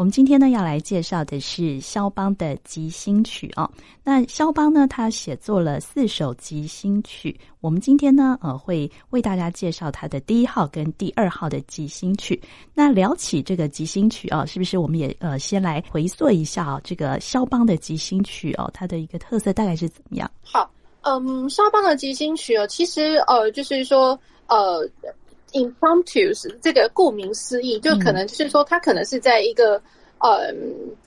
我们今天呢要来介绍的是肖邦的即兴曲哦。那肖邦呢，他写作了四首即兴曲。我们今天呢，呃，会为大家介绍他的第一号跟第二号的即兴曲。那聊起这个即兴曲啊，是不是我们也呃先来回溯一下啊？这个肖邦的即兴曲哦，它的一个特色大概是怎么样？好，嗯，肖邦的即兴曲哦，其实呃，就是说呃。Impromptus 这个顾名思义，就可能就是说，他可能是在一个呃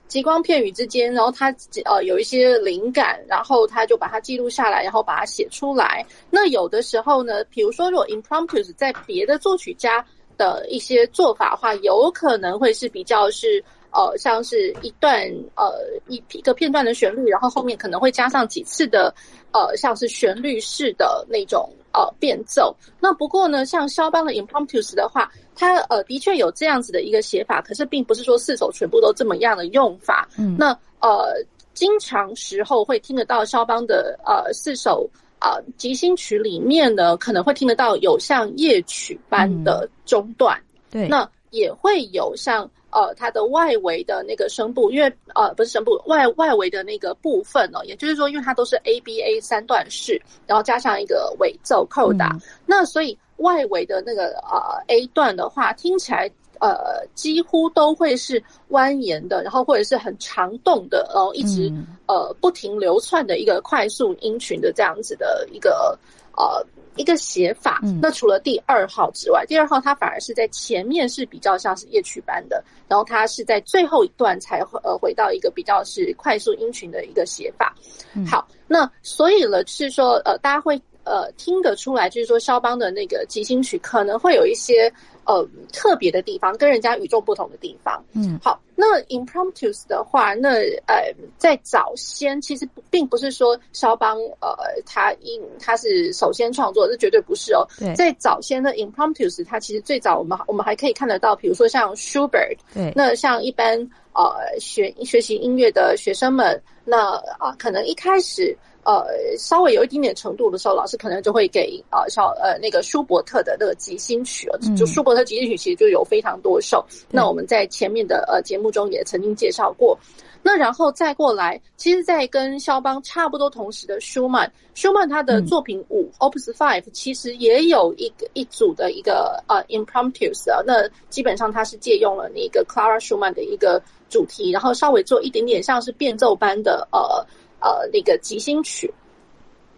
极光片羽之间，然后他呃有一些灵感，然后他就把它记录下来，然后把它写出来。那有的时候呢，比如说如果 Impromptus 在别的作曲家的一些做法的话，有可能会是比较是呃像是一段呃一一个片段的旋律，然后后面可能会加上几次的呃像是旋律式的那种。呃，变奏。那不过呢，像肖邦的 Impromptus 的话，它呃的确有这样子的一个写法，可是并不是说四首全部都这么样的用法。嗯，那呃，经常时候会听得到肖邦的呃四首呃即兴曲里面呢，可能会听得到有像夜曲般的中段。嗯、对，那也会有像。呃，它的外围的那个声部，因为呃不是声部，外外围的那个部分呢，也就是说，因为它都是 A B A 三段式，然后加上一个尾奏扣打，嗯、那所以外围的那个呃 A 段的话，听起来呃几乎都会是蜿蜒的，然后或者是很长动的，然后一直、嗯、呃不停流窜的一个快速音群的这样子的一个呃。一个写法，那除了第二号之外，嗯、第二号它反而是在前面是比较像是夜曲般的，然后它是在最后一段才呃回到一个比较是快速音群的一个写法。嗯、好，那所以呢，是说呃，大家会呃听得出来，就是说肖邦的那个即兴曲可能会有一些。呃，特别的地方跟人家与众不同的地方。嗯，好，那 Impromptus 的话，那呃，在早先其实并不是说肖邦呃，他因他是首先创作，这绝对不是哦。对，在早先的 Impromptus，它其实最早我们我们还可以看得到，比如说像 Schubert，对，那像一般呃学学习音乐的学生们，那啊、呃，可能一开始。呃，稍微有一点点程度的时候，老师可能就会给啊，小呃那个舒伯特的那个即兴曲，就舒伯特即兴曲其实就有非常多首。嗯、那我们在前面的呃节目中也曾经介绍过。那然后再过来，其实，在跟肖邦差不多同时的舒曼，舒曼他的作品五、嗯、Opus Five 其实也有一个一组的一个呃 Impromptus 啊，那基本上他是借用了那个 Clara Schumann 的一个主题，然后稍微做一点点像是变奏般的呃。呃，那个即兴曲，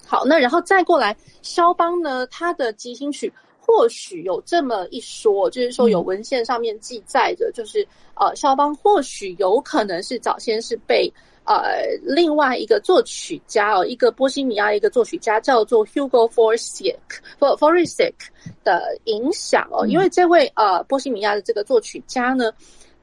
好，那然后再过来，肖邦呢，他的即兴曲或许有这么一说，就是说有文献上面记载着，就是呃，肖邦或许有可能是早先是被呃另外一个作曲家哦，一个波西米亚一个作曲家叫做 Hugo Dvořák，Dvořák 的影响哦，因为这位呃波西米亚的这个作曲家呢，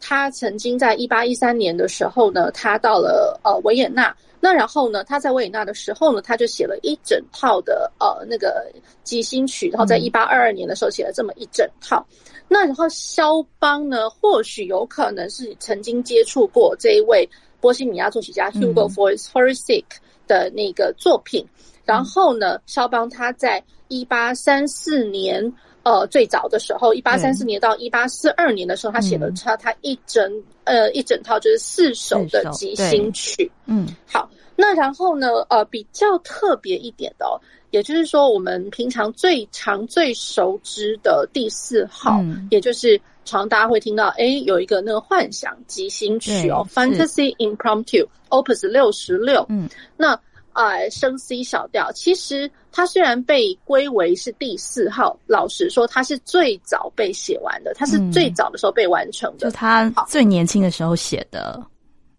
他曾经在一八一三年的时候呢，他到了呃维也纳。那然后呢，他在维也纳的时候呢，他就写了一整套的呃那个即兴曲，然后在一八二二年的时候写了这么一整套。那然后肖邦呢，或许有可能是曾经接触过这一位波西米亚作曲家 Hugo Dvořák 的那个作品。然后呢，肖邦他在一八三四年。呃，最早的时候，一八三四年到一八四二年的时候，嗯、他写了他他一整呃一整套就是四首的即兴曲。嗯，好，那然后呢，呃，比较特别一点的，哦，也就是说，我们平常最常最熟知的第四号，嗯、也就是常大家会听到，哎，有一个那个幻想即兴曲哦，Fantasy Impromptu Opus 六十六。嗯，那。呃，升 C 小调，其实它虽然被归为是第四号，老实说，它是最早被写完的，它是最早的时候被完成的，嗯、就他最年轻的时候写的。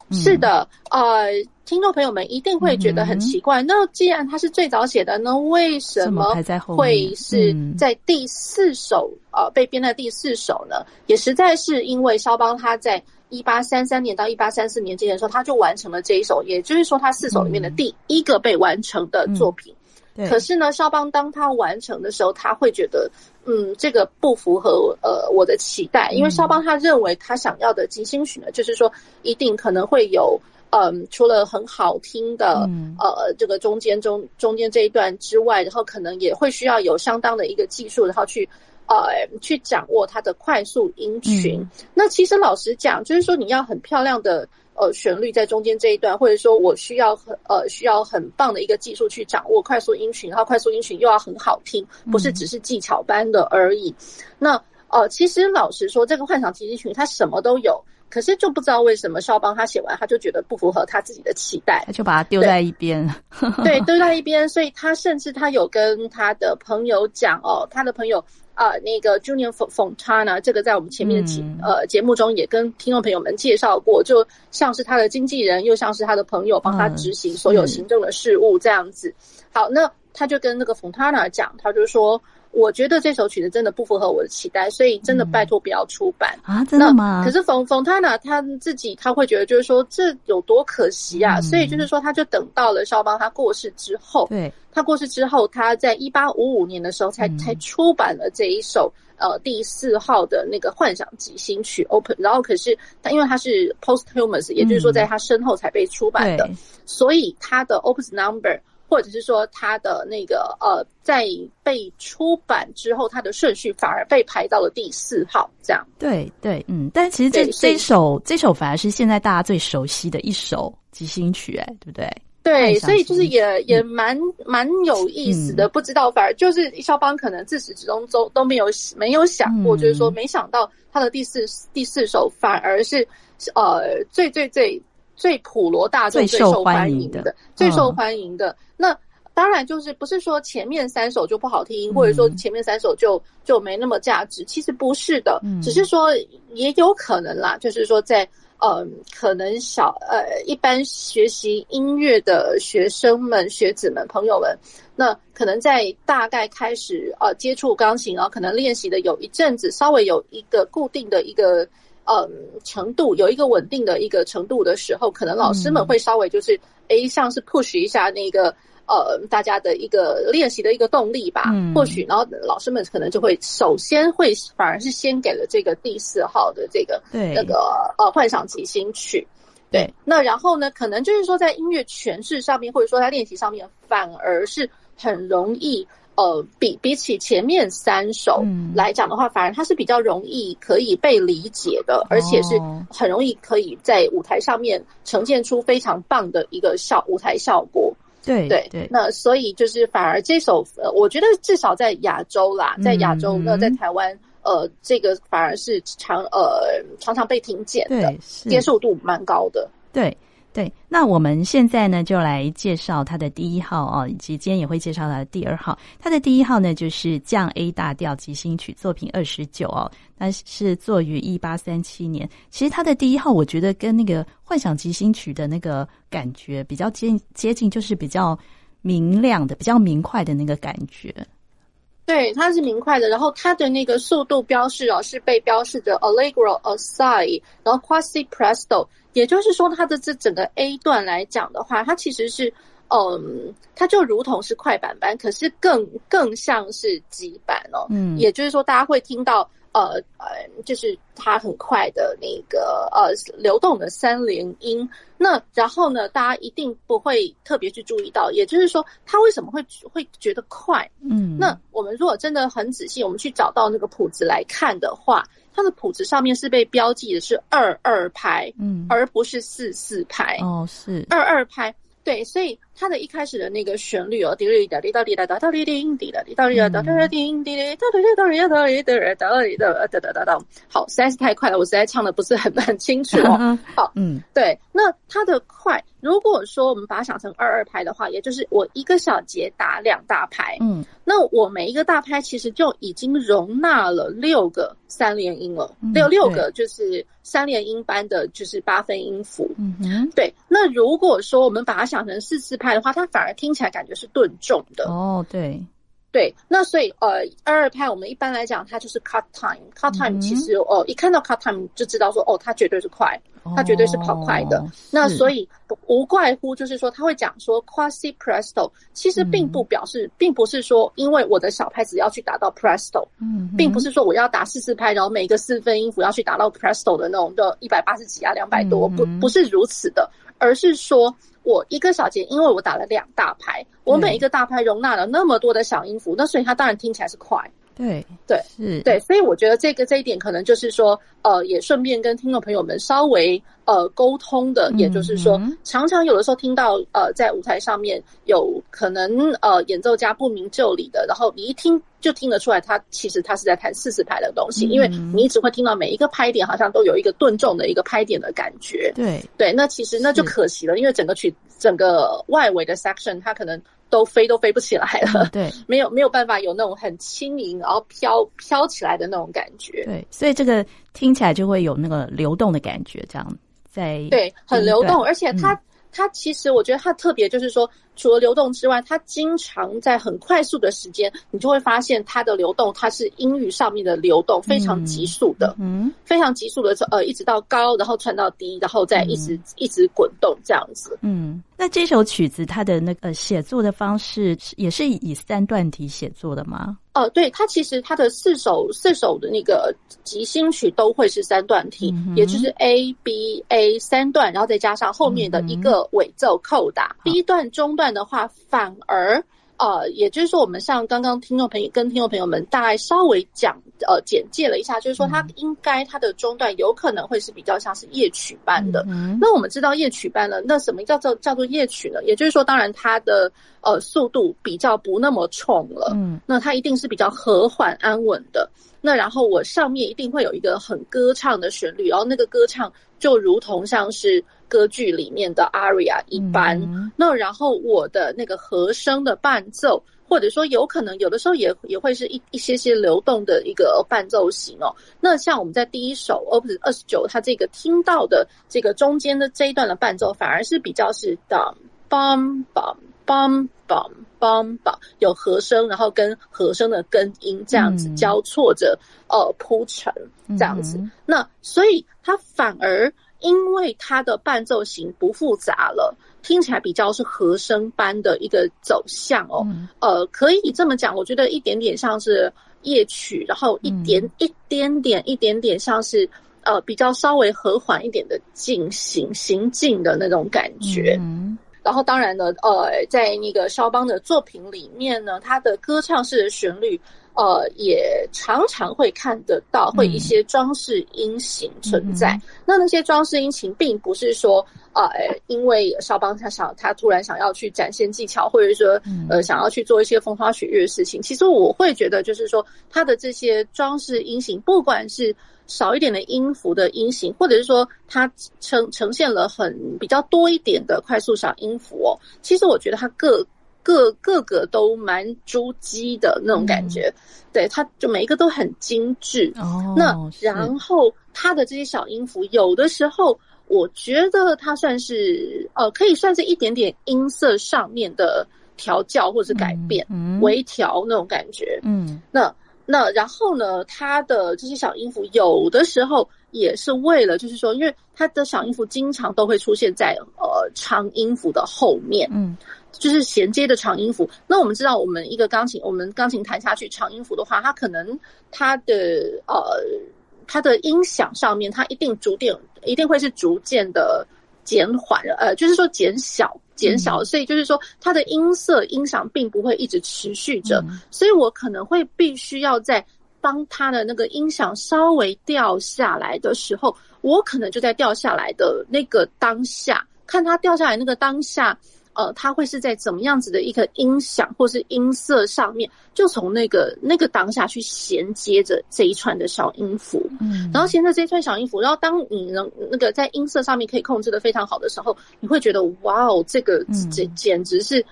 嗯、是的，呃，听众朋友们一定会觉得很奇怪，嗯、那既然他是最早写的那，为什么会是在第四首、嗯、呃被编的第四首呢？也实在是因为肖邦他在。一八三三年到一八三四年之间的时候，他就完成了这一首，也就是说，他四首里面的第一个被完成的作品。嗯、可是呢，肖邦当他完成的时候，他会觉得，嗯，这个不符合呃我的期待，因为肖邦他认为他想要的即兴曲呢，就是说一定可能会有嗯，除了很好听的，嗯、呃，这个中间中中间这一段之外，然后可能也会需要有相当的一个技术，然后去呃去掌握它的快速音群。嗯、那其实老实讲，就是说你要很漂亮的呃旋律在中间这一段，或者说我需要很呃需要很棒的一个技术去掌握快速音群，然后快速音群又要很好听，不是只是技巧般的而已。嗯、那呃，其实老实说，这个幻想即兴曲它什么都有。可是就不知道为什么肖邦他写完他就觉得不符合他自己的期待，他就把它丢在一边。对，丢在一边。所以他甚至他有跟他的朋友讲哦，他的朋友啊、呃，那个 Junior Fontana，这个在我们前面的节、嗯、呃节目中也跟听众朋友们介绍过，就像是他的经纪人，又像是他的朋友，帮他执行所有行政的事务这样子。嗯、好，那他就跟那个 Fontana 讲，他就说。我觉得这首曲子真的不符合我的期待，所以真的拜托不要出版、嗯、啊！真的吗？可是冯冯他呢，他自己他会觉得就是说这有多可惜啊！嗯、所以就是说，他就等到了肖邦他过世之后，对，他过世之后，他在一八五五年的时候才、嗯、才出版了这一首呃第四号的那个幻想即兴曲 Open，然后可是他因为他是 posthumous，也就是说在他身后才被出版的，嗯、所以他的 Opus Number。或者是说他的那个呃，在被出版之后，他的顺序反而被排到了第四号，这样。对对，嗯，但其实这这首这首反而是现在大家最熟悉的一首即兴曲，哎，对不对？对，所以就是也也蛮蛮有意思的。嗯、不知道，反而就是肖邦可能自始至终都都没有没有想过，嗯、就是说没想到他的第四第四首反而是呃最最最。最普罗大众最受欢迎的，最受欢迎的。那当然就是不是说前面三首就不好听，嗯、或者说前面三首就就没那么价值。其实不是的，嗯、只是说也有可能啦。就是说在呃，可能小呃一般学习音乐的学生们、学子们、朋友们，那可能在大概开始呃接触钢琴，然后可能练习的有一阵子，稍微有一个固定的一个。嗯，程度有一个稳定的一个程度的时候，可能老师们会稍微就是，哎、嗯，像是 push 一下那个呃大家的一个练习的一个动力吧。嗯、或许，然后老师们可能就会首先会反而是先给了这个第四号的这个对那个呃幻想即兴曲。对，对那然后呢，可能就是说在音乐诠释上面，或者说在练习上面，反而是很容易。呃，比比起前面三首来讲的话，嗯、反而它是比较容易可以被理解的，哦、而且是很容易可以在舞台上面呈现出非常棒的一个效舞台效果。对对对，那所以就是反而这首，呃，我觉得至少在亚洲啦，在亚洲，那、嗯、在台湾，呃，这个反而是常呃常常被听见的，接受度蛮高的。对。对，那我们现在呢，就来介绍他的第一号哦，以及今天也会介绍他的第二号。他的第一号呢，就是降 A 大调即兴曲作品二十九哦，那是作于一八三七年。其实他的第一号，我觉得跟那个幻想即兴曲的那个感觉比较接接近，就是比较明亮的、比较明快的那个感觉。对，它是明快的，然后它的那个速度标示哦，是被标示着 Allegro assai，然后 quasi presto，也就是说，它的这整个 A 段来讲的话，它其实是，嗯，它就如同是快板般，可是更更像是急板哦，嗯，也就是说，大家会听到。呃呃，就是它很快的那个呃流动的三连音，那然后呢，大家一定不会特别去注意到，也就是说，它为什么会会觉得快？嗯，那我们如果真的很仔细，我们去找到那个谱子来看的话，它的谱子上面是被标记的是二二拍，嗯，而不是四四拍。哦，是二二拍。对，所以它的一开始的那个旋律哦，滴哩哒哩哒哩哒哒哩叮滴哒哩哒哩哒哒哩叮滴哩哒哩哒哩哒哩哒哩哒哩哒哒哒哒哒。好，实在是太快了，我实在唱的不是很很清楚哦。好，嗯，对，那它的快，如果说我们把它想成二二拍的话，也就是我一个小节打两大拍，嗯，那我每一个大拍其实就已经容纳了六个三连音了，六六个就是。三连音般的就是八分音符，嗯哼，对。那如果说我们把它想成四四拍的话，它反而听起来感觉是顿重的。哦，对，对。那所以呃，二二拍我们一般来讲，它就是 cut time。cut time 其实哦、嗯呃，一看到 cut time 就知道说，哦，它绝对是快。它绝对是跑快的，哦、那所以无怪乎就是说他会讲说 quasi presto，其实并不表示，嗯、并不是说因为我的小拍子要去打到 presto，嗯哼，并不是说我要打四四拍，然后每一个四分音符要去打到 presto 的那种的一百八十几啊两百多，嗯、不不是如此的，而是说我一个小节，因为我打了两大拍，我每一个大拍容纳了那么多的小音符，那所以它当然听起来是快。对对是，对，所以我觉得这个这一点可能就是说，呃，也顺便跟听众朋友们稍微呃沟通的，也就是说，常常有的时候听到呃在舞台上面有可能呃演奏家不明就里的，然后你一听就听得出来，他其实他是在弹四四拍的东西，因为你只会听到每一个拍点好像都有一个顿重的一个拍点的感觉。对对，那其实那就可惜了，因为整个曲整个外围的 section 它可能。都飞都飞不起来了，对，没有没有办法有那种很轻盈然后飘飘起来的那种感觉，对，所以这个听起来就会有那个流动的感觉，这样在对，很流动，而且它。嗯它其实，我觉得它特别就是说，除了流动之外，它经常在很快速的时间，你就会发现它的流动，它是音域上面的流动非常急速的，嗯，非常急速的，呃，一直到高，然后传到低，然后再一直、嗯、一直滚动这样子。嗯，那这首曲子它的那个写作的方式也是以三段体写作的吗？哦，对，它其实它的四首四首的那个即兴曲都会是三段体，嗯、也就是 A B A 三段，然后再加上后面的一个尾奏扣打。嗯、B 段中段的话，反而。呃，也就是说，我们像刚刚听众朋友跟听众朋友们大概稍微讲呃简介了一下，就是说它应该它的中段有可能会是比较像是夜曲般的。嗯、那我们知道夜曲般呢，那什么叫做叫做夜曲呢？也就是说，当然它的呃速度比较不那么冲了，嗯，那它一定是比较和缓安稳的。那然后我上面一定会有一个很歌唱的旋律，然后那个歌唱就如同像是。歌剧里面的 aria 一般，嗯，那然后我的那个和声的伴奏，或者说有可能有的时候也也会是一一些些流动的一个伴奏型哦。那像我们在第一首 Opus 二十九，它这个听到的这个中间的这一段的伴奏，反而是比较是 dum bum bum bum bum bum bum，有和声，然后跟和声的根音这样子交错着，嗯、呃铺陈这样子。嗯、那所以它反而。因为它的伴奏型不复杂了，听起来比较是和声般的一个走向哦。嗯、呃，可以这么讲，我觉得一点点像是夜曲，然后一点、嗯、一点点一点点像是呃比较稍微和缓一点的进行行进的那种感觉。嗯、然后当然呢，呃，在那个肖邦的作品里面呢，他的歌唱式的旋律。呃，也常常会看得到，会一些装饰音型存在。嗯、那那些装饰音型，并不是说，呃，因为肖邦他想他突然想要去展现技巧，或者说，呃，想要去做一些风花雪月的事情。其实我会觉得，就是说，他的这些装饰音型，不管是少一点的音符的音型，或者是说，它呈呈现了很比较多一点的快速小音符哦，其实我觉得它各。各各个都蛮珠玑的那种感觉，嗯、对，它就每一个都很精致。哦，那然后它的这些小音符，有的时候我觉得它算是呃，可以算是一点点音色上面的调教或者是改变、嗯嗯、微调那种感觉。嗯，那那然后呢，它的这些小音符有的时候也是为了，就是说，因为它的小音符经常都会出现在呃长音符的后面。嗯。就是衔接的长音符。那我们知道，我们一个钢琴，我们钢琴弹下去长音符的话，它可能它的呃它的音响上面，它一定逐渐一定会是逐渐的减缓，呃，就是说减小减小。所以就是说，它的音色音响并不会一直持续着。所以我可能会必须要在当它的那个音响稍微掉下来的时候，我可能就在掉下来的那个当下，看它掉下来那个当下。呃，它会是在怎么样子的一个音响或是音色上面，就从那个那个当下去衔接着这一串的小音符，嗯，然后衔着这一串小音符，然后当你能那个在音色上面可以控制的非常好的时候，你会觉得哇哦，这个这简直是，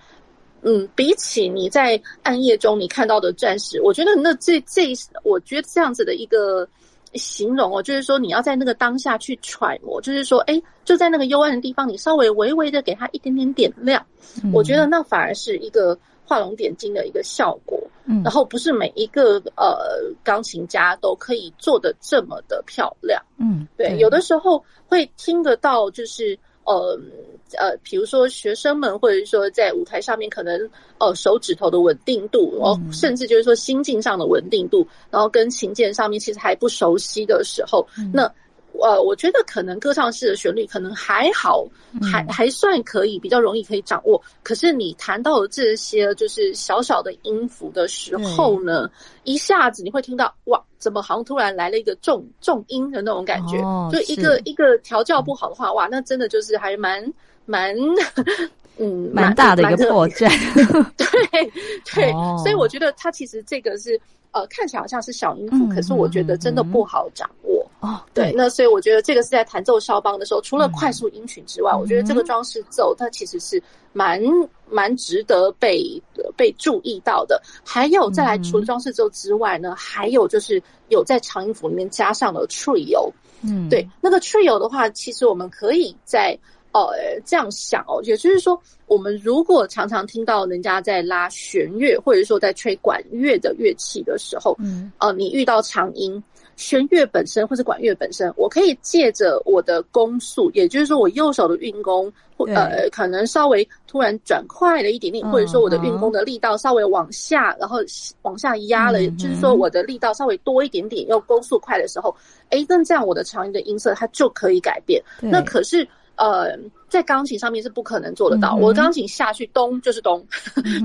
嗯，比起你在暗夜中你看到的钻石，我觉得那这这，我觉得这样子的一个。形容哦，就是说你要在那个当下去揣摩，就是说，哎，就在那个幽暗的地方，你稍微微微的给它一点点点亮，嗯、我觉得那反而是一个画龙点睛的一个效果。嗯，然后不是每一个呃钢琴家都可以做的这么的漂亮。嗯，对，有的时候会听得到，就是。呃呃，比如说学生们，或者是说在舞台上面，可能呃手指头的稳定度，然后甚至就是说心境上的稳定度，然后跟琴键上面其实还不熟悉的时候，那呃，我觉得可能歌唱式的旋律可能还好，还还算可以，比较容易可以掌握。可是你谈到了这些就是小小的音符的时候呢，一下子你会听到哇，怎么好像突然来了一个重重音的那种感觉？哦、就一个一个调教不好的话，哇，那真的就是还蛮蛮嗯蛮大的一个破绽。对 对，哦、所以我觉得它其实这个是呃看起来好像是小音符，嗯、可是我觉得真的不好掌握。哦，对，那所以我觉得这个是在弹奏肖邦的时候，除了快速音群之外，嗯、我觉得这个装饰奏它其实是蛮蛮值得被被注意到的。还有再来，除了装饰奏之外呢，嗯、还有就是有在长音符里面加上了 trio。嗯，对，那个 trio 的话，其实我们可以在呃这样想哦，也就是说，我们如果常常听到人家在拉弦乐，或者说在吹管乐的乐器的时候，嗯，呃，你遇到长音。弦乐本身或是管乐本身，我可以借着我的弓速，也就是说我右手的运弓，或呃可能稍微突然转快了一点点，或者说我的运弓的力道稍微往下，然后往下压了，就是说我的力道稍微多一点点，用弓速快的时候，哎，那这样我的长音的音色它就可以改变。那可是。呃，在钢琴上面是不可能做得到。嗯、我钢琴下去咚就是咚，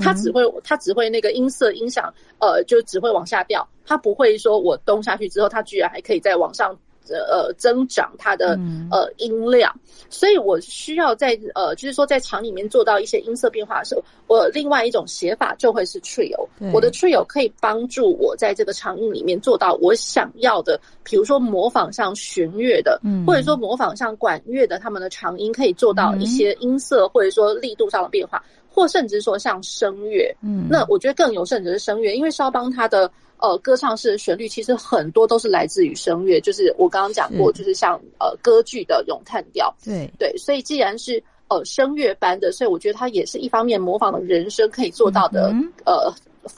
它只会它只会那个音色音响，呃，就只会往下掉，它不会说我咚下去之后，它居然还可以再往上。呃，增长它的呃音量，所以我需要在呃，就是说在场里面做到一些音色变化的时候，我另外一种写法就会是 trio。我的 trio 可以帮助我在这个长音里面做到我想要的，比如说模仿像弦乐的，嗯、或者说模仿像管乐的，他们的长音可以做到一些音色或者说力度上的变化，或甚至说像声乐。嗯，那我觉得更有甚者是声乐，因为肖邦他的。呃，歌唱式的旋律其实很多都是来自于声乐，就是我刚刚讲过，是就是像呃歌剧的咏叹调，对对，所以既然是呃声乐班的，所以我觉得它也是一方面模仿了人声可以做到的、嗯、呃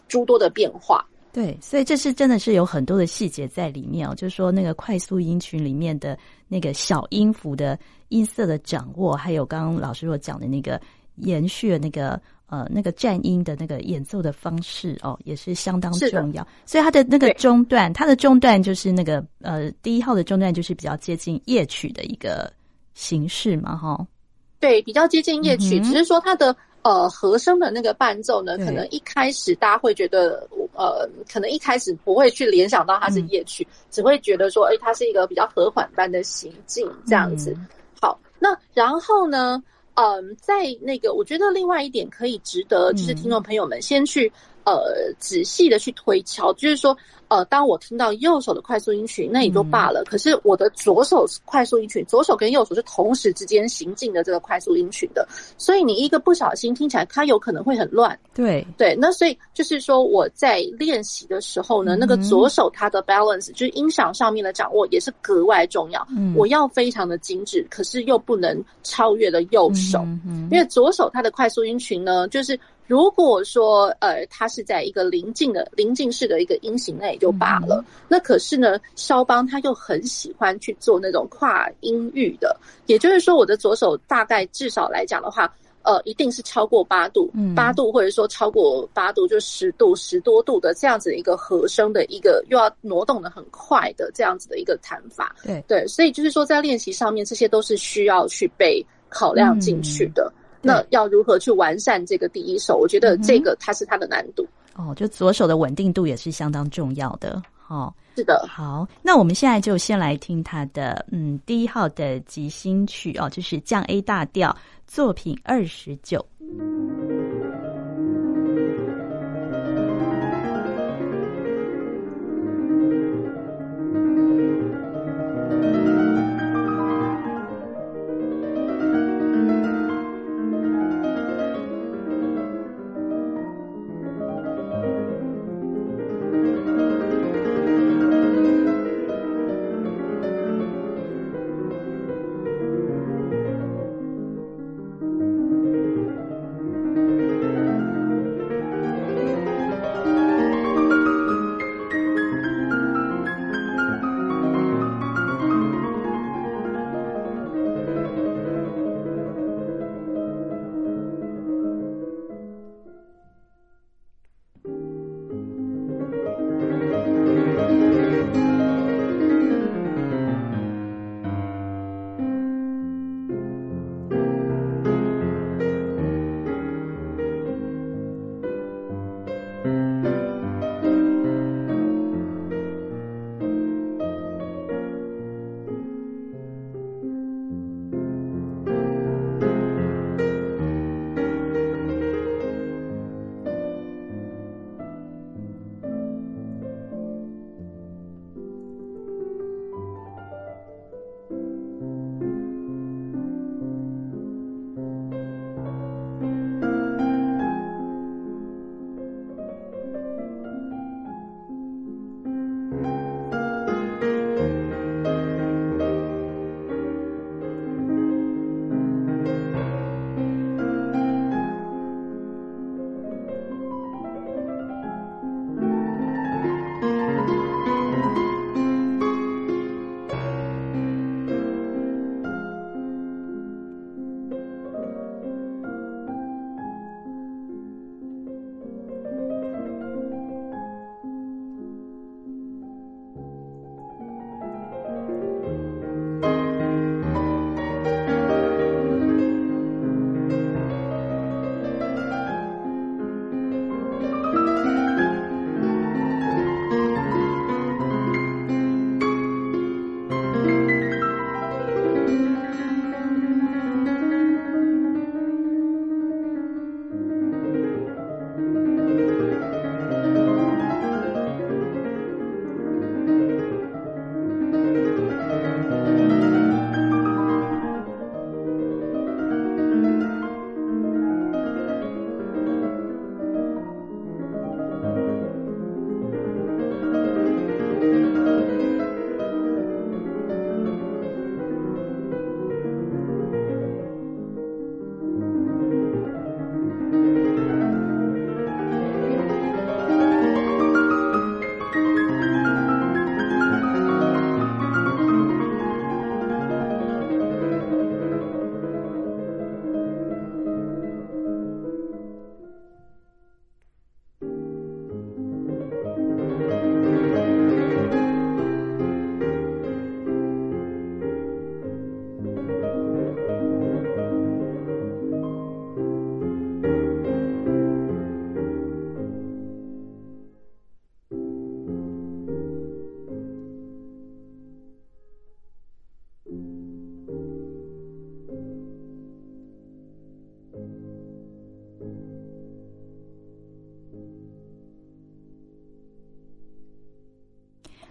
诸多的变化。对，所以这是真的是有很多的细节在里面哦，就是说那个快速音群里面的那个小音符的音色的掌握，还有刚刚老师所讲的那个延续的那个。呃，那个战音的那个演奏的方式哦，也是相当重要。所以它的那个中段，它的中段就是那个呃，第一号的中段就是比较接近夜曲的一个形式嘛，哈。对，比较接近夜曲，只是说它的呃和声的那个伴奏呢，可能一开始大家会觉得呃，可能一开始不会去联想到它是夜曲，嗯、只会觉得说，哎，它是一个比较和缓般的行进这样子。嗯、好，那然后呢？嗯，在那个，我觉得另外一点可以值得，就是听众朋友们先去。呃，仔细的去推敲，就是说，呃，当我听到右手的快速音群，那也就罢了。嗯、可是我的左手快速音群，左手跟右手是同时之间行进的这个快速音群的，所以你一个不小心听起来，它有可能会很乱。对对，那所以就是说我在练习的时候呢，嗯、那个左手它的 balance 就是音响上面的掌握也是格外重要。嗯，我要非常的精致，可是又不能超越了右手，因为左手它的快速音群呢，就是。如果说呃，它是在一个临近的临近式的一个音型，那也就罢了。嗯、那可是呢，肖邦他又很喜欢去做那种跨音域的，也就是说，我的左手大概至少来讲的话，呃，一定是超过八度，八、嗯、度或者说超过八度就十度十多度的这样子的一个和声的一个又要挪动的很快的这样子的一个弹法。对对，所以就是说在练习上面，这些都是需要去被考量进去的。嗯那要如何去完善这个第一手？我觉得这个它是它的难度。哦，就左手的稳定度也是相当重要的。哦，是的。好，那我们现在就先来听他的嗯第一号的即兴曲哦，就是降 A 大调作品二十九。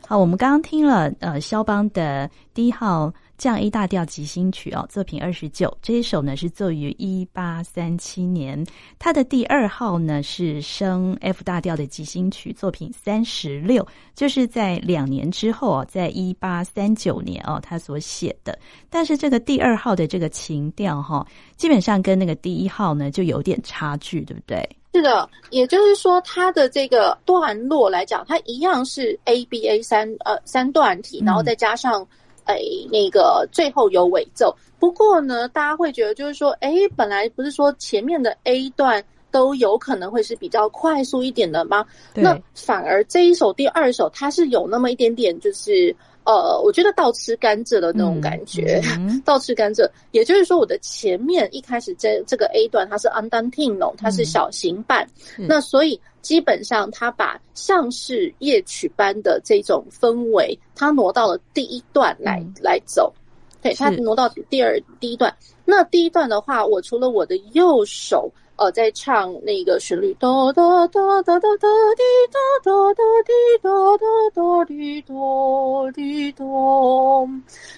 好，我们刚刚听了呃肖邦的第一号。降 A 大调即兴曲哦，作品二十九，这一首呢是作于一八三七年。他的第二号呢是升 F 大调的即兴曲，作品三十六，就是在两年之后哦，在一八三九年哦，他所写的。但是这个第二号的这个情调哈，基本上跟那个第一号呢就有点差距，对不对？是的，也就是说，它的这个段落来讲，它一样是 A B A 三呃三段体，然后再加上。哎，那个最后有尾奏。不过呢，大家会觉得就是说，哎，本来不是说前面的 A 段都有可能会是比较快速一点的吗？那反而这一首第二首，它是有那么一点点就是。呃，我觉得倒吃甘蔗的那种感觉，倒吃甘蔗，也就是说，我的前面一开始这这个 A 段它是 Andantino，它是小型版，嗯、那所以基本上它把像是夜曲般的这种氛围，它挪到了第一段来、嗯、来走，对，它挪到第二第一段。那第一段的话，我除了我的右手。呃，在唱那个旋律，哒哒哒哒哒哒滴哒哒哒滴哒哒哒滴哒滴哒。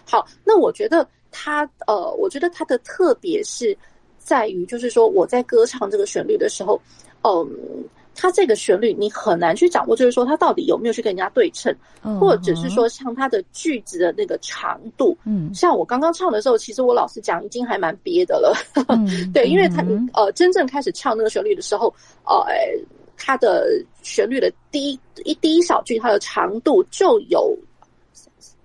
好，那我觉得它，呃，我觉得它的特别是在于，就是说我在歌唱这个旋律的时候，嗯。它这个旋律你很难去掌握，就是说它到底有没有去跟人家对称，或者是说像它的句子的那个长度，嗯，像我刚刚唱的时候，其实我老实讲已经还蛮憋的了，嗯、对，因为它呃真正开始唱那个旋律的时候，呃，它的旋律的第一一第一小句它的长度就有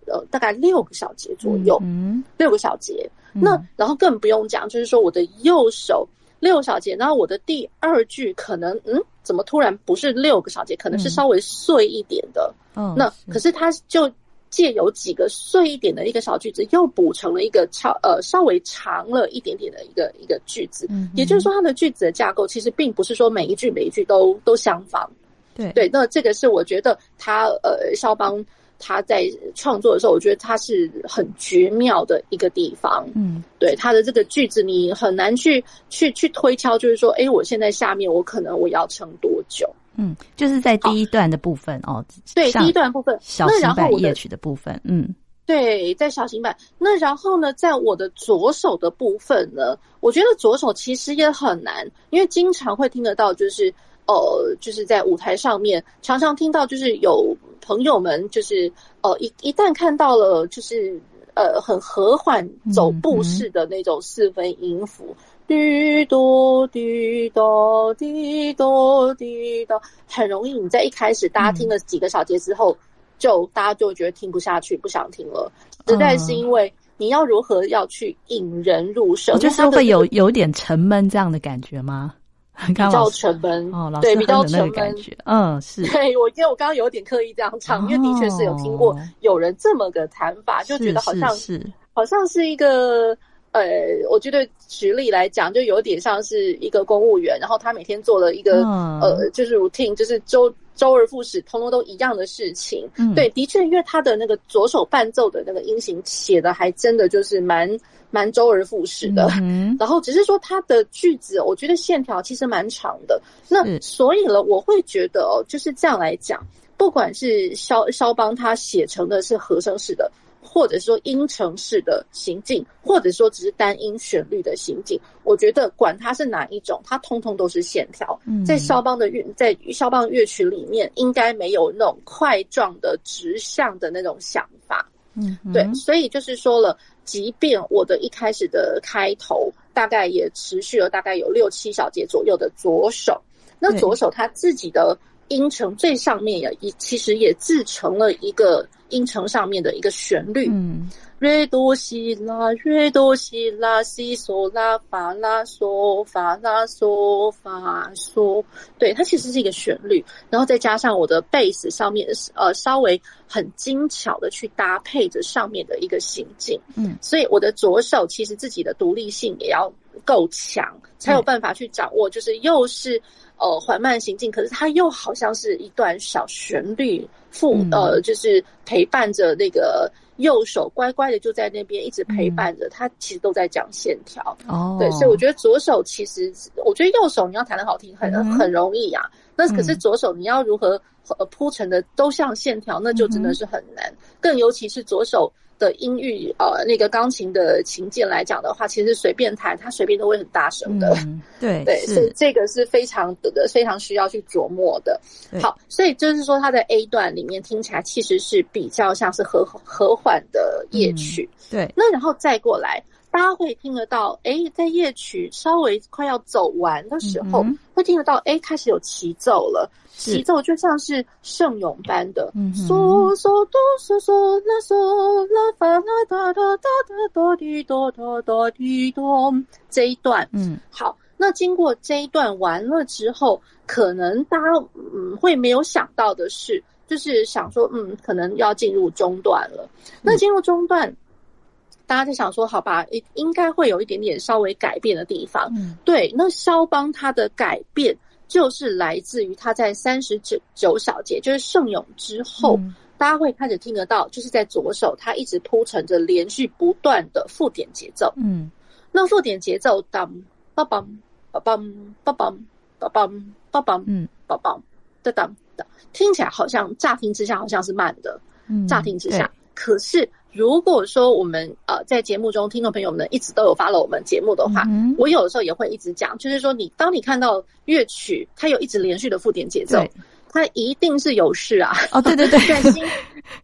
呃大概六个小节左右，嗯，六个小节，那然后更不用讲，就是说我的右手。六小节，然后我的第二句可能，嗯，怎么突然不是六个小节，可能是稍微碎一点的。嗯，那可是他就借由几个碎一点的一个小句子，又补成了一个超呃稍微长了一点点的一个一个句子。嗯，也就是说，它的句子的架构其实并不是说每一句每一句都都相仿。对对，那这个是我觉得他呃肖邦。他在创作的时候，我觉得他是很绝妙的一个地方。嗯，对他的这个句子，你很难去去去推敲，就是说，哎，我现在下面我可能我要撑多久？嗯，就是在第一段的部分哦。对，第一段部分，小型版夜曲的部分。嗯，对，在小型版。那然后呢，在我的左手的部分呢，我觉得左手其实也很难，因为经常会听得到，就是。呃，就是在舞台上面常常听到，就是有朋友们，就是呃，一一旦看到了，就是呃，很和缓走步式的那种四分音符，滴哆滴哆滴哆滴哆，很容易你在一开始大家听了几个小节之后，就大家就觉得听不下去，不想听了，实在是因为你要如何要去引人入胜，就是会有有点沉闷这样的感觉吗？比较沉闷。哦，对，比较沉闷，嗯，是。对，我因为我刚刚有点刻意这样唱，哦、因为的确是有听过有人这么个弹法，就觉得好像是，是。好像是一个呃，我觉得举例来讲，就有点像是一个公务员，然后他每天做了一个、嗯、呃，就是 routine，就是周周而复始，通通都一样的事情。嗯、对，的确，因为他的那个左手伴奏的那个音型写的还真的就是蛮。蛮周而复始的，嗯、然后只是说他的句子，我觉得线条其实蛮长的。那所以呢，我会觉得哦，就是这样来讲，不管是肖肖邦他写成的是和声式的，或者说音程式的行进，或者说只是单音旋律的行进，我觉得管它是哪一种，它通通都是线条。嗯、在肖邦的乐在肖邦乐曲里面，应该没有那种块状的直向的那种想法。嗯，对，所以就是说了。即便我的一开始的开头大概也持续了大概有六七小节左右的左手，那左手它自己的音程最上面也也其实也自成了一个音程上面的一个旋律。嗯。瑞哆西拉，瑞哆西拉，西嗦拉，发拉嗦，发拉嗦，发嗦。对，它其实是一个旋律，然后再加上我的贝斯上面，呃，稍微很精巧的去搭配着上面的一个行进。嗯，所以我的左手其实自己的独立性也要够强，才有办法去掌握，就是又是呃缓慢行进，可是它又好像是一段小旋律，附呃就是陪伴着那个。右手乖乖的就在那边一直陪伴着，他其实都在讲线条。哦，对，所以我觉得左手其实，我觉得右手你要弹得好听很很容易啊。那可是左手你要如何呃铺成的都像线条，那就真的是很难。更尤其是左手。的音域呃，那个钢琴的琴键来讲的话，其实随便弹，它随便都会很大声的。嗯、对 对，所以这个是非常的非常需要去琢磨的。好，所以就是说，它的 A 段里面听起来其实是比较像是和和缓的夜曲。嗯、对，那然后再过来，大家会听得到，哎，在夜曲稍微快要走完的时候，嗯、会听得到，哎，开始有齐奏了。齐奏就像是圣咏般的，嗦嗦哆嗦嗦啦嗦啦发啦哒哒哒哒哆滴哆哆哆滴哆这一段，嗯，好，那经过这一段完了之后，可能大家嗯会没有想到的是，就是想说，嗯，可能要进入中段了。那进入中段，大家在想说，好吧，应应该会有一点点稍微改变的地方。嗯，对，那肖邦他的改变。就是来自于他在三十九九小节，就是圣咏之后，嗯、大家会开始听得到，就是在左手，他一直铺陈着连续不断的附点节奏。嗯，那附点节奏当梆梆梆梆梆梆梆梆梆梆，嗯，梆梆哒当当，听起来好像乍听之下好像是慢的，嗯，乍听之下，可是。如果说我们呃在节目中听众朋友们一直都有 follow 我们节目的话，嗯、我有的时候也会一直讲，就是说你当你看到乐曲它有一直连续的附点节奏，对它一定是有事啊！哦，对对对，心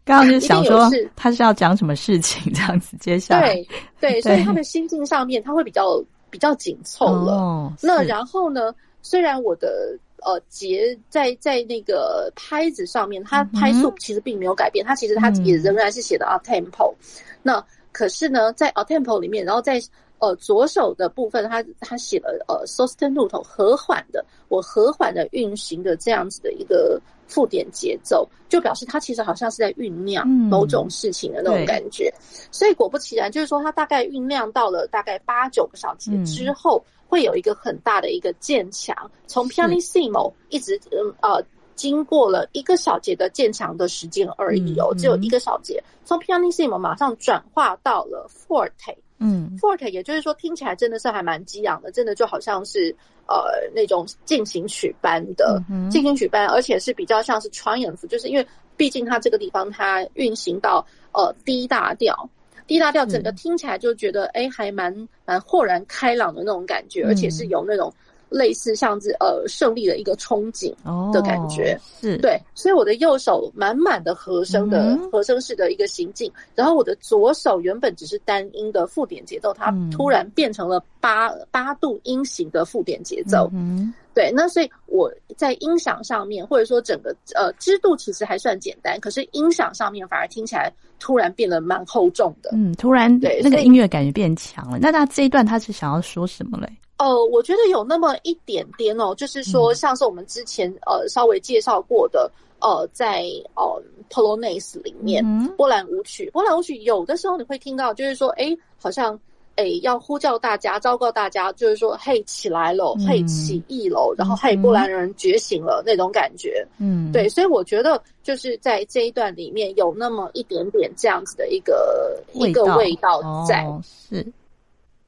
刚刚就想说他是要讲什么事情这样子，接下来对对，对，所以他的心境上面他会比较比较紧凑了。哦、那然后呢，虽然我的。呃，节在在那个拍子上面，它拍速其实并没有改变，嗯、它其实它也仍然是写的 up tempo。嗯、那可是呢，在 up tempo 里面，然后在呃左手的部分，它它写了呃 sostenuto 和缓的，我和缓的运行的这样子的一个附点节奏，就表示它其实好像是在酝酿某种事情的那种感觉。嗯、所以果不其然，就是说它大概酝酿到了大概八九个小节之后。嗯会有一个很大的一个渐强，从 pianissimo 一直嗯呃，经过了一个小节的渐强的时间而已哦，嗯、只有一个小节，从 pianissimo 马上转化到了 forte，嗯，forte 也就是说听起来真的是还蛮激昂的，真的就好像是呃那种进行曲般的进行曲般，而且是比较像是 triumph，就是因为毕竟它这个地方它运行到呃 D 大调。D 大调整个听起来就觉得哎、嗯，还蛮蛮豁然开朗的那种感觉，嗯、而且是有那种类似像是呃胜利的一个憧憬的感觉，哦、是对。所以我的右手满满的和声的、嗯、和声式的一个行进，然后我的左手原本只是单音的附点节奏，它突然变成了八八度音型的附点节奏。嗯对，那所以我在音响上面，或者说整个呃织度其实还算简单，可是音响上面反而听起来突然变得蛮厚重的。嗯，突然对那个音乐感觉变强了。那他这一段他是想要说什么嘞？哦、呃，我觉得有那么一点点哦，就是说像是我们之前呃稍微介绍过的呃，在呃 Polonaise 里面、嗯、波兰舞曲，波兰舞曲有的时候你会听到，就是说哎，好像。哎，要呼叫大家，昭告大家，就是说，嘿，起来喽，嗯、嘿，起义喽，然后，嘿，波兰人觉醒了、嗯、那种感觉。嗯，对，所以我觉得就是在这一段里面有那么一点点这样子的一个一个味道在。哦、是，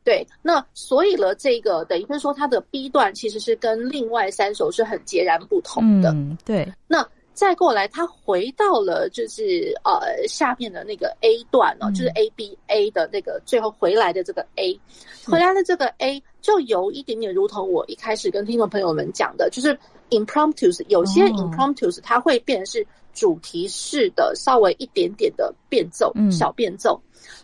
对。那所以了，这个等于是说，它的 B 段其实是跟另外三首是很截然不同的。嗯，对。那。再过来，它回到了就是呃下面的那个 A 段哦，嗯、就是 A B A 的那个最后回来的这个 A，回来的这个 A 就有一点点如同我一开始跟听众朋友们讲的，就是 impromptus，有些 impromptus 它会变成是主题式的稍微一点点的变奏，嗯、小变奏。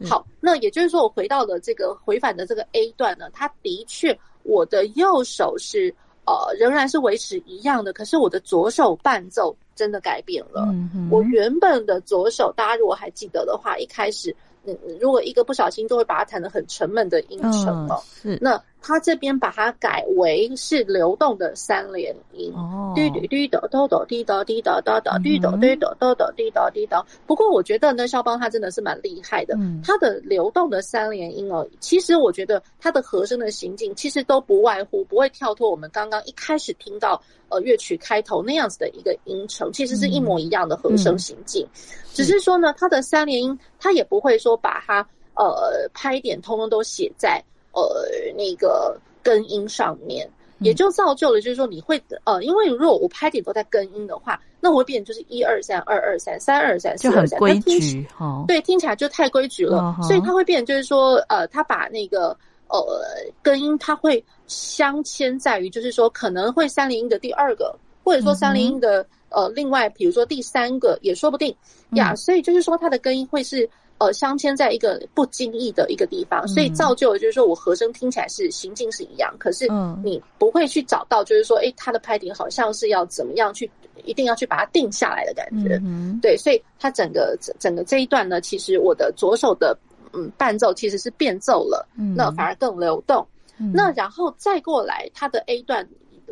好，那也就是说我回到了这个回返的这个 A 段呢，它的确我的右手是呃仍然是维持一样的，可是我的左手伴奏。真的改变了。嗯、我原本的左手，大家如果还记得的话，一开始，嗯，如果一个不小心，就会把它弹得很沉闷的音程了。哦、是。那他这边把它改为是流动的三连音，哦，滴滴滴哆哆哆滴哆滴哆哆哆滴哆滴哆哆哆滴哆滴哆。不过我觉得呢，肖邦他真的是蛮厉害的，他的流动的三连音哦，其实我觉得他的和声的行进其实都不外乎不会跳脱我们刚刚一开始听到呃乐曲开头那样子的一个音程，其实是一模一样的和声行进，只是说呢，他的三连音他也不会说把它呃拍点通通都写在。呃，那个根音上面，也就造就了，就是说你会呃，因为如果我拍点都在根音的话，那我会变成就是一二三二二三三二三就很规矩哈。对，听起来就太规矩了，哦、所以它会变成就是说，呃，它把那个呃根音，它会镶嵌在于，就是说可能会三连音的第二个，或者说三连音的、嗯、呃另外，比如说第三个也说不定呀。所以就是说，它的根音会是。呃，镶嵌在一个不经意的一个地方，所以造就了就是说我和声听起来是行进是一样，可是你不会去找到就是说，诶，它的拍点好像是要怎么样去，一定要去把它定下来的感觉。对，所以它整个整整个这一段呢，其实我的左手的嗯伴奏其实是变奏了，那反而更流动。那然后再过来，它的 A 段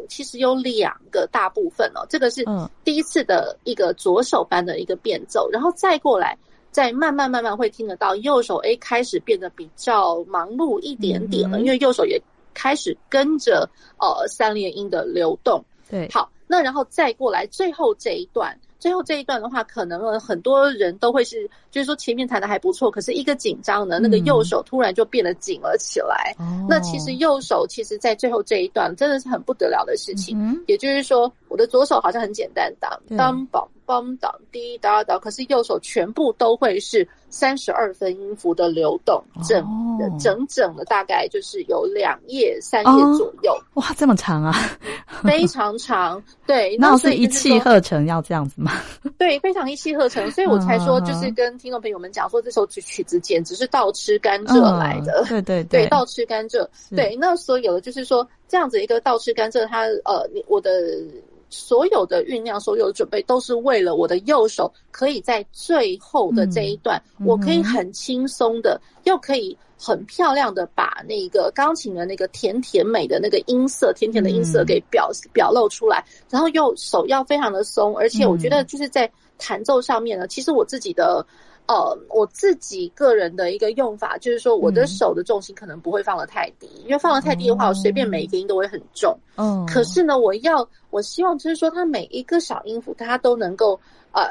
其实有两个大部分哦，这个是第一次的一个左手班的一个变奏，然后再过来。再慢慢慢慢会听得到右手诶开始变得比较忙碌一点点了，因为右手也开始跟着呃三连音的流动。对，好，那然后再过来最后这一段。最后这一段的话，可能很多人都会是，就是说前面弹的还不错，可是一个紧张的，那个右手突然就变得紧了起来。嗯、那其实右手其实，在最后这一段真的是很不得了的事情。嗯、也就是说，我的左手好像很简单，当当梆梆当滴答答，可是右手全部都会是三十二分音符的流动，整、哦、整整的大概就是有两页三页左右、哦。哇，这么长啊！非常长。对，那是一气呵成要这样子吗？对，非常一气呵成，所以我才说，就是跟听众朋友们讲说，这首曲曲子简直是倒吃甘蔗来的。对对 对，倒吃甘蔗。对，那所有的就是说，这样子一个倒吃甘蔗，它呃，我的所有的酝酿，所有的准备，都是为了我的右手可以在最后的这一段，我可以很轻松的，又可以。很漂亮的把那个钢琴的那个甜甜美的那个音色，甜甜的音色给表表露出来，然后又手要非常的松，而且我觉得就是在弹奏上面呢，其实我自己的呃我自己个人的一个用法就是说，我的手的重心可能不会放得太低，因为放得太低的话，我随便每一个音都会很重。嗯，可是呢，我要我希望就是说，它每一个小音符它都能够呃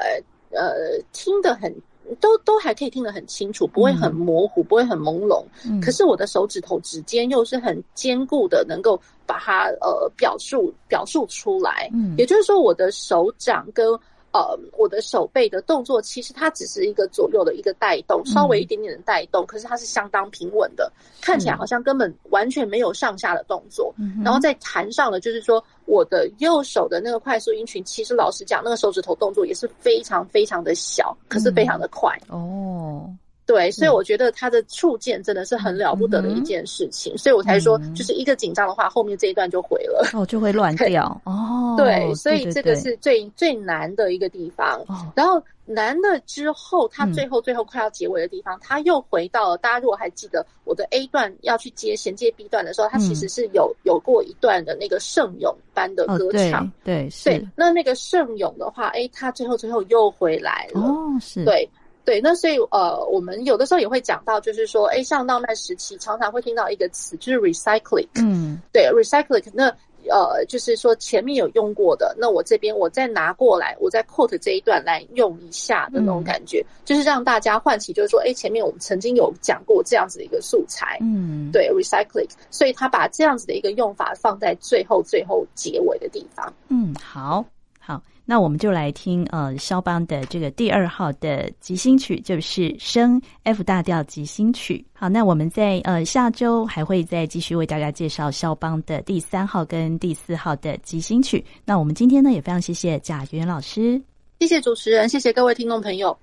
呃听得很。都都还可以听得很清楚，不会很模糊，嗯、不会很朦胧。嗯、可是我的手指头指尖又是很坚固的，能够把它呃表述表述出来。嗯，也就是说，我的手掌跟呃我的手背的动作，其实它只是一个左右的一个带动，稍微一点点的带动，嗯、可是它是相当平稳的，看起来好像根本完全没有上下的动作。嗯，然后再弹上了，就是说。我的右手的那个快速音群，其实老实讲，那个手指头动作也是非常非常的小，可是非常的快。嗯、哦，对，所以我觉得他的触键真的是很了不得的一件事情，嗯、所以我才说，就是一个紧张的话，后面这一段就毁了，哦，就会乱 掉。哦，对，所以这个是最最难的一个地方。哦，然后。难了之后，他最后最后快要结尾的地方，他、嗯、又回到了。大家如果还记得我的 A 段要去接衔接 B 段的时候，他其实是有、嗯、有过一段的那个圣咏般的歌唱。哦、对对，对，那那个圣咏的话，哎，他最后最后又回来了。哦，是。对对，那所以呃，我们有的时候也会讲到，就是说，哎，像浪漫时期常常会听到一个词，就是 recycling。嗯，对，recycling 那。呃，就是说前面有用过的，那我这边我再拿过来，我再 quote 这一段来用一下的那种感觉，嗯、就是让大家唤起，就是说，哎，前面我们曾经有讲过这样子的一个素材，嗯，对，recycling，所以他把这样子的一个用法放在最后最后结尾的地方，嗯，好。那我们就来听呃肖邦的这个第二号的即兴曲，就是升 F 大调即兴曲。好，那我们在呃下周还会再继续为大家介绍肖邦的第三号跟第四号的即兴曲。那我们今天呢也非常谢谢贾元老师，谢谢主持人，谢谢各位听众朋友。